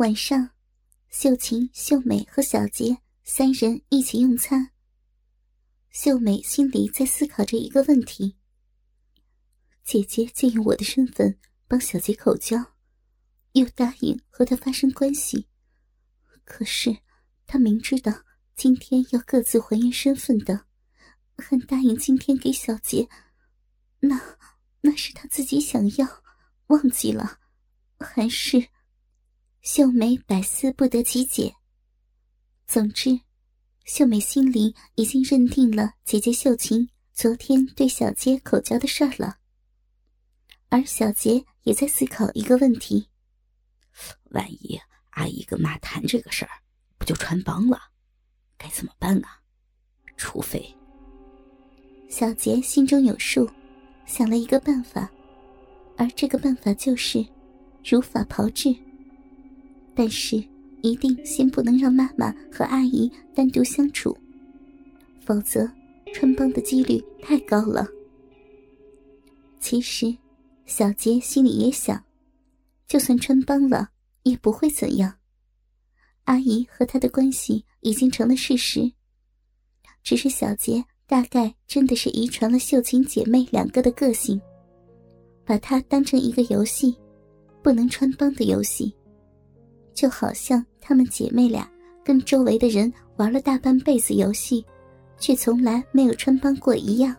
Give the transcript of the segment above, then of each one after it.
晚上，秀琴、秀美和小杰三人一起用餐。秀美心里在思考着一个问题：姐姐借用我的身份帮小杰口交，又答应和他发生关系，可是她明知道今天要各自还原身份的，还答应今天给小杰，那那是他自己想要，忘记了，还是？秀美百思不得其解。总之，秀美心里已经认定了姐姐秀琴昨天对小杰口交的事儿了。而小杰也在思考一个问题：万一阿姨跟妈谈这个事儿，不就穿帮了？该怎么办啊？除非……小杰心中有数，想了一个办法，而这个办法就是如法炮制。但是，一定先不能让妈妈和阿姨单独相处，否则穿帮的几率太高了。其实，小杰心里也想，就算穿帮了，也不会怎样。阿姨和他的关系已经成了事实，只是小杰大概真的是遗传了秀琴姐妹两个的个性，把它当成一个游戏，不能穿帮的游戏。就好像她们姐妹俩跟周围的人玩了大半辈子游戏，却从来没有穿帮过一样。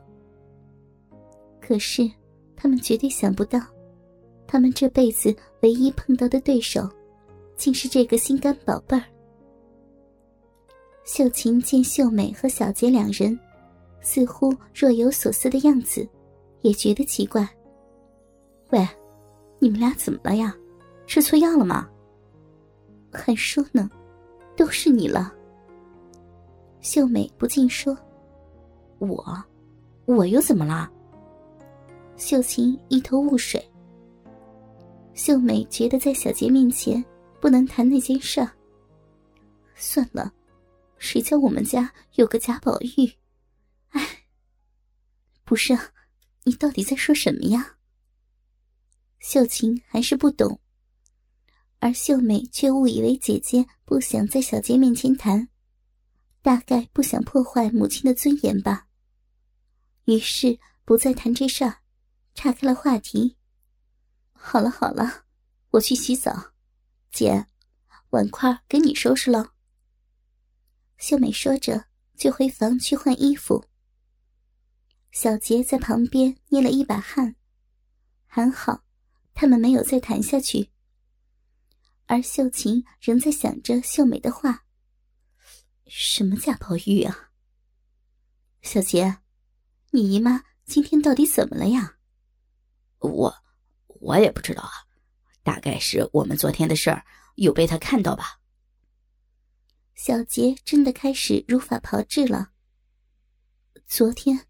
可是，他们绝对想不到，他们这辈子唯一碰到的对手，竟是这个心肝宝贝儿。秀琴见秀美和小杰两人，似乎若有所思的样子，也觉得奇怪。喂，你们俩怎么了呀？吃错药了吗？还说呢，都是你了。秀美不禁说：“我，我又怎么了？”秀琴一头雾水。秀美觉得在小杰面前不能谈那件事。算了，谁叫我们家有个贾宝玉？哎，不是，你到底在说什么呀？秀琴还是不懂。而秀美却误以为姐姐不想在小杰面前谈，大概不想破坏母亲的尊严吧。于是不再谈这事儿，岔开了话题。好了好了，我去洗澡，姐，碗筷给你收拾了。秀美说着就回房去换衣服。小杰在旁边捏了一把汗，还好，他们没有再谈下去。而秀琴仍在想着秀美的话：“什么贾宝玉啊？小杰，你姨妈今天到底怎么了呀？”“我，我也不知道啊，大概是我们昨天的事儿有被他看到吧。”小杰真的开始如法炮制了。昨天，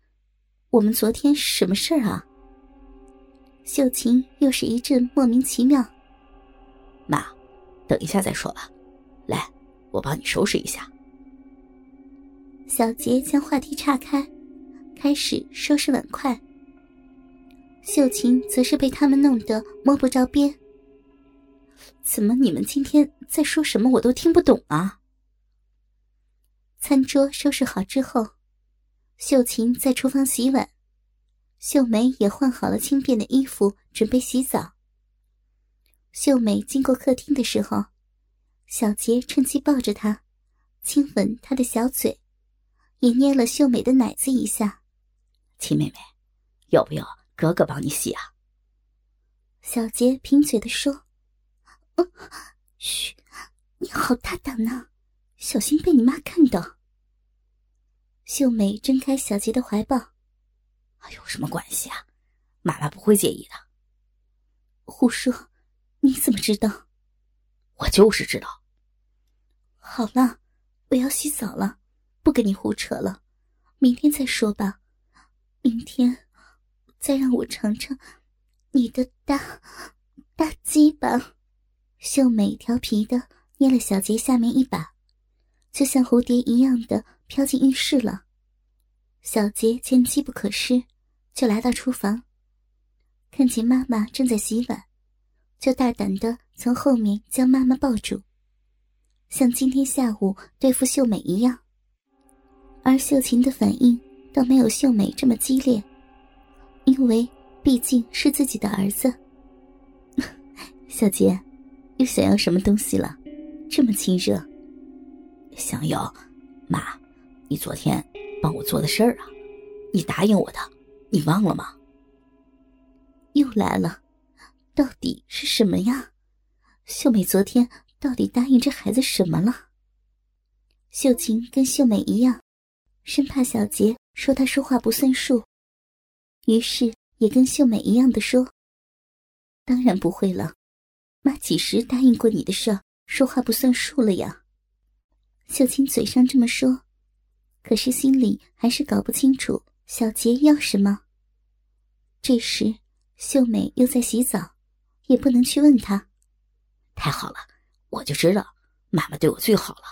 我们昨天什么事儿啊？秀琴又是一阵莫名其妙。妈。等一下再说吧，来，我帮你收拾一下。小杰将话题岔开，开始收拾碗筷。秀琴则是被他们弄得摸不着边。怎么你们今天在说什么，我都听不懂啊？餐桌收拾好之后，秀琴在厨房洗碗，秀梅也换好了轻便的衣服，准备洗澡。秀美经过客厅的时候，小杰趁机抱着她，亲吻她的小嘴，也捏了秀美的奶子一下。亲妹妹，要不要哥哥帮你洗啊？小杰贫嘴的说：“嘘，你好大胆呐，小心被你妈看到。”秀美睁开小杰的怀抱：“有什么关系啊？妈妈不会介意的。”胡说。你怎么知道？我就是知道。好了，我要洗澡了，不跟你胡扯了，明天再说吧。明天，再让我尝尝你的大大鸡巴。秀美调皮的捏了小杰下面一把，就像蝴蝶一样的飘进浴室了。小杰见机不可失，就来到厨房，看见妈妈正在洗碗。就大胆的从后面将妈妈抱住，像今天下午对付秀美一样。而秀琴的反应倒没有秀美这么激烈，因为毕竟是自己的儿子。小杰，又想要什么东西了？这么亲热。想要，妈，你昨天帮我做的事儿啊，你答应我的，你忘了吗？又来了，到底是什么呀？秀美昨天到底答应这孩子什么了？秀琴跟秀美一样，生怕小杰说她说话不算数，于是也跟秀美一样的说：“当然不会了，妈几时答应过你的事，说话不算数了呀？”秀琴嘴上这么说，可是心里还是搞不清楚小杰要什么。这时。秀美又在洗澡，也不能去问他。太好了，我就知道妈妈对我最好了。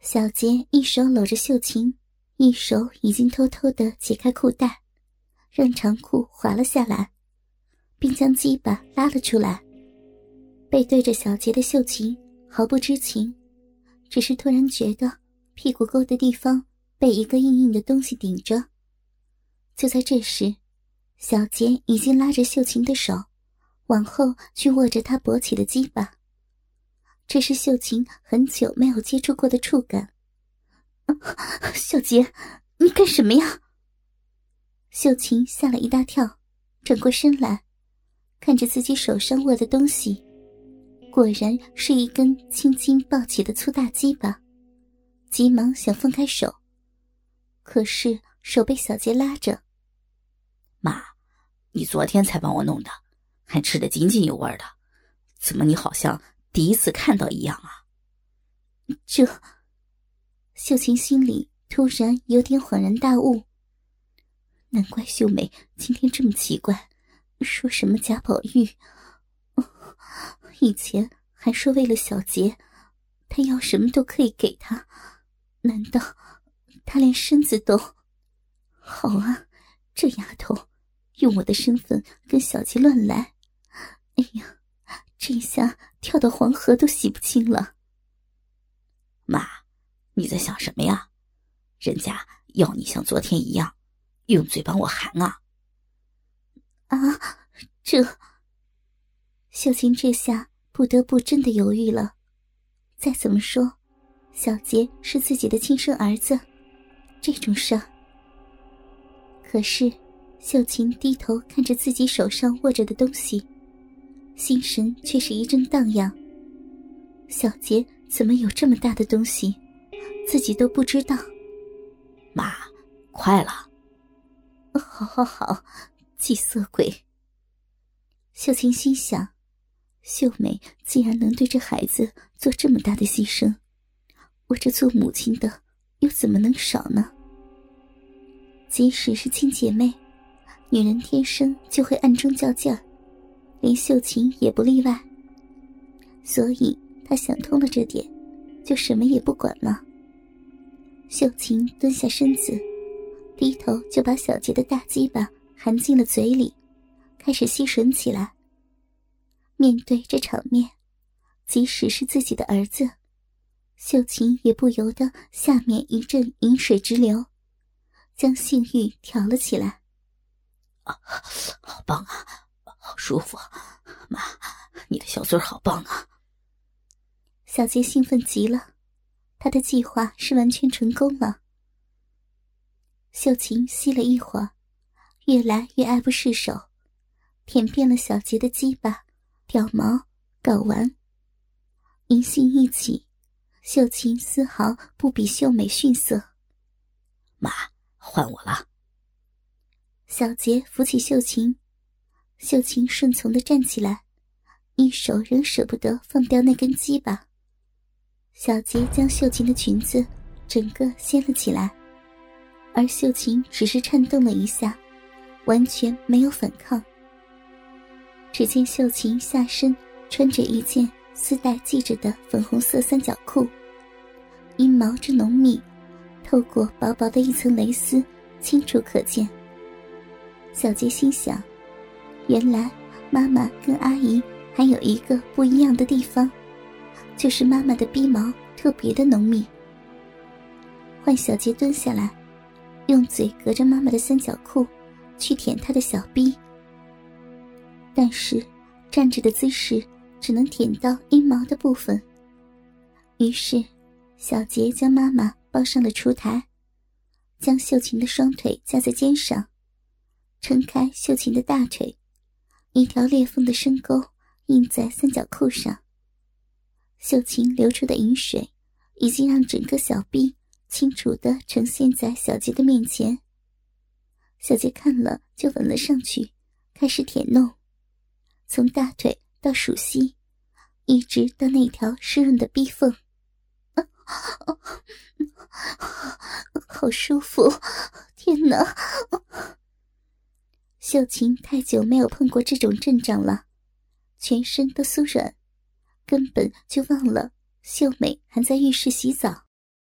小杰一手搂着秀琴，一手已经偷偷的解开裤带，让长裤滑了下来，并将鸡巴拉了出来。背对着小杰的秀琴毫不知情，只是突然觉得屁股沟的地方被一个硬硬的东西顶着。就在这时。小杰已经拉着秀琴的手，往后去握着他勃起的鸡巴。这是秀琴很久没有接触过的触感。小杰，你干什么呀？秀琴吓了一大跳，转过身来，看着自己手上握的东西，果然是一根轻轻抱起的粗大鸡巴，急忙想放开手，可是手被小杰拉着。妈，你昨天才帮我弄的，还吃得津津有味的，怎么你好像第一次看到一样啊？这，秀琴心里突然有点恍然大悟。难怪秀美今天这么奇怪，说什么贾宝玉，以前还说为了小杰，他要什么都可以给他，难道他连身子都……好啊，这丫头。用我的身份跟小杰乱来，哎呀，这下跳到黄河都洗不清了。妈，你在想什么呀？人家要你像昨天一样，用嘴帮我含啊！啊，这秀琴这下不得不真的犹豫了。再怎么说，小杰是自己的亲生儿子，这种事儿，可是。秀琴低头看着自己手上握着的东西，心神却是一阵荡漾。小杰怎么有这么大的东西，自己都不知道？妈，快了！好好好，计色鬼。秀琴心想：秀美既然能对这孩子做这么大的牺牲，我这做母亲的又怎么能少呢？即使是亲姐妹。女人天生就会暗中较劲儿，连秀琴也不例外。所以她想通了这点，就什么也不管了。秀琴蹲下身子，低头就把小杰的大鸡巴含进了嘴里，开始吸吮起来。面对这场面，即使是自己的儿子，秀琴也不由得下面一阵饮水直流，将性欲挑了起来。啊好棒啊，好舒服，妈，你的小嘴好棒啊！小杰兴奋极了，他的计划是完全成功了。秀琴吸了一会儿，越来越爱不释手，舔遍了小杰的鸡巴、屌毛、睾丸。银杏一起，秀琴丝毫不比秀美逊色。妈，换我了。小杰扶起秀琴，秀琴顺从的站起来，一手仍舍不得放掉那根鸡巴。小杰将秀琴的裙子整个掀了起来，而秀琴只是颤动了一下，完全没有反抗。只见秀琴下身穿着一件丝带系着的粉红色三角裤，阴毛之浓密，透过薄薄的一层蕾丝，清楚可见。小杰心想：原来妈妈跟阿姨还有一个不一样的地方，就是妈妈的逼毛特别的浓密。换小杰蹲下来，用嘴隔着妈妈的三角裤去舔她的小逼，但是站着的姿势只能舔到阴毛的部分。于是，小杰将妈妈抱上了厨台，将秀琴的双腿架在肩上，撑开秀琴的大腿，一条裂缝的深沟印在三角裤上。秀琴流出的饮水已经让整个小臂。清楚的呈现在小杰的面前。小杰看了就吻了上去，开始舔弄，从大腿到属膝，一直到那条湿润的逼缝。好舒服！天哪！秀琴太久没有碰过这种阵仗了，全身都酥软，根本就忘了秀美还在浴室洗澡。